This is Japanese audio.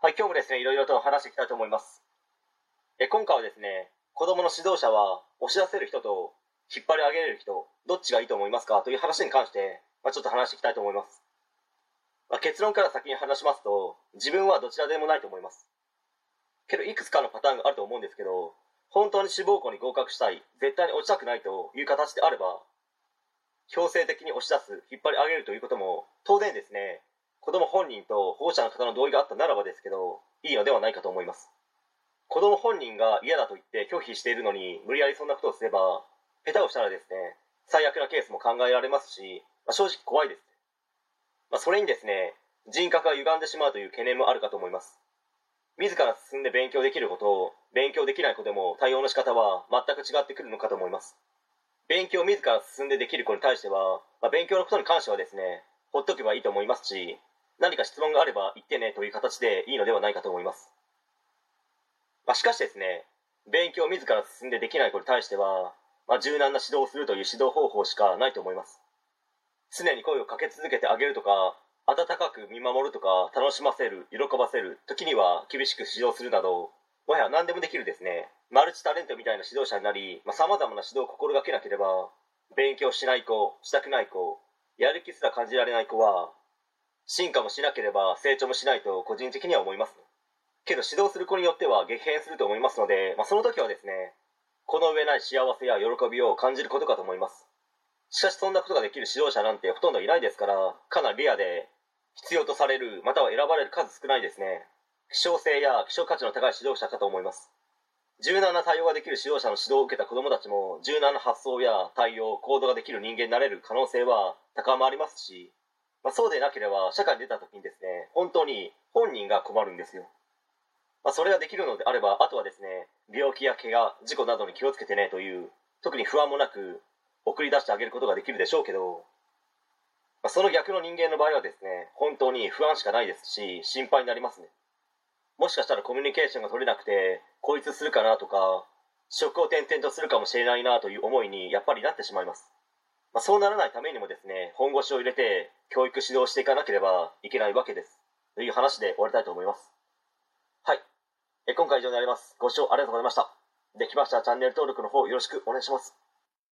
はい、今日もですね、いろいろと話していきたいと思います。え今回はですね、子供の指導者は押し出せる人と引っ張り上げれる人、どっちがいいと思いますか？という話に関して、まあ、ちょっと話していきたいと思います。まあ、結論から先に話しますと、自分はどちらでもないと思います。けど、いくつかのパターンがあると思うんですけど、本当に志望校に合格したい、絶対に落ちたくないという形であれば、強制的に押し出す、引っ張り上げるということも、当然ですね、子供本人と保護者の方の同意があったならばですけど、いいのではないかと思います。子供本人が嫌だと言って拒否しているのに、無理やりそんなことをすれば、下手をしたらですね、最悪なケースも考えられますし、まあ、正直怖いです。まあ、それにですね、人格が歪んでしまうという懸念もあるかと思います。自ら進んで勉強できる子と、勉強できない子でも対応の仕方は全く違ってくるのかと思います。勉強を自ら進んでできる子に対しては、まあ、勉強のことに関してはですね、ほっとけばいいと思いますし、何か質問があれば言ってねという形でいいのではないかと思います。まあ、しかしですね、勉強を自ら進んでできない子に対しては、まあ、柔軟な指導をするという指導方法しかないと思います。常に声をかけ続けてあげるとか、温かく見守るとか、楽しませる、喜ばせる、時には厳しく指導するなど、もはや何でもできるですね、マルチタレントみたいな指導者になり、まあ、様々な指導を心がけなければ、勉強しない子、したくない子、やる気すら感じられない子は、進化もしなければ成長もしないと個人的には思います、けど指導する子によっては激変すると思いますので、まあ、その時はですねこの上ない幸せや喜びを感じることかと思います。しかしそんなことができる指導者なんてほとんどいないですからかなりレアで必要とされるまたは選ばれる数少ないですね希少性や希少価値の高い指導者かと思います。柔軟な対応ができる指導者の指導を受けた子どもたちも柔軟な発想や対応行動ができる人間になれる可能性は高まりますしまあ、そうでなければ社会に出た時にですね本当に本人が困るんですよ、まあ、それができるのであればあとはですね病気や怪我事故などに気をつけてねという特に不安もなく送り出してあげることができるでしょうけど、まあ、その逆の人間の場合はですね本当に不安しかないですし心配になりますね。もしかしたらコミュニケーションが取れなくて孤立するかなとか職を転々とするかもしれないなという思いにやっぱりなってしまいます。まあ、そうならないためにもですね本腰を入れて教育指導していかなければいけないわけです。という話で終わりたいと思います。はい。え今回以上になります。ご視聴ありがとうございました。できましたらチャンネル登録の方よろしくお願いします。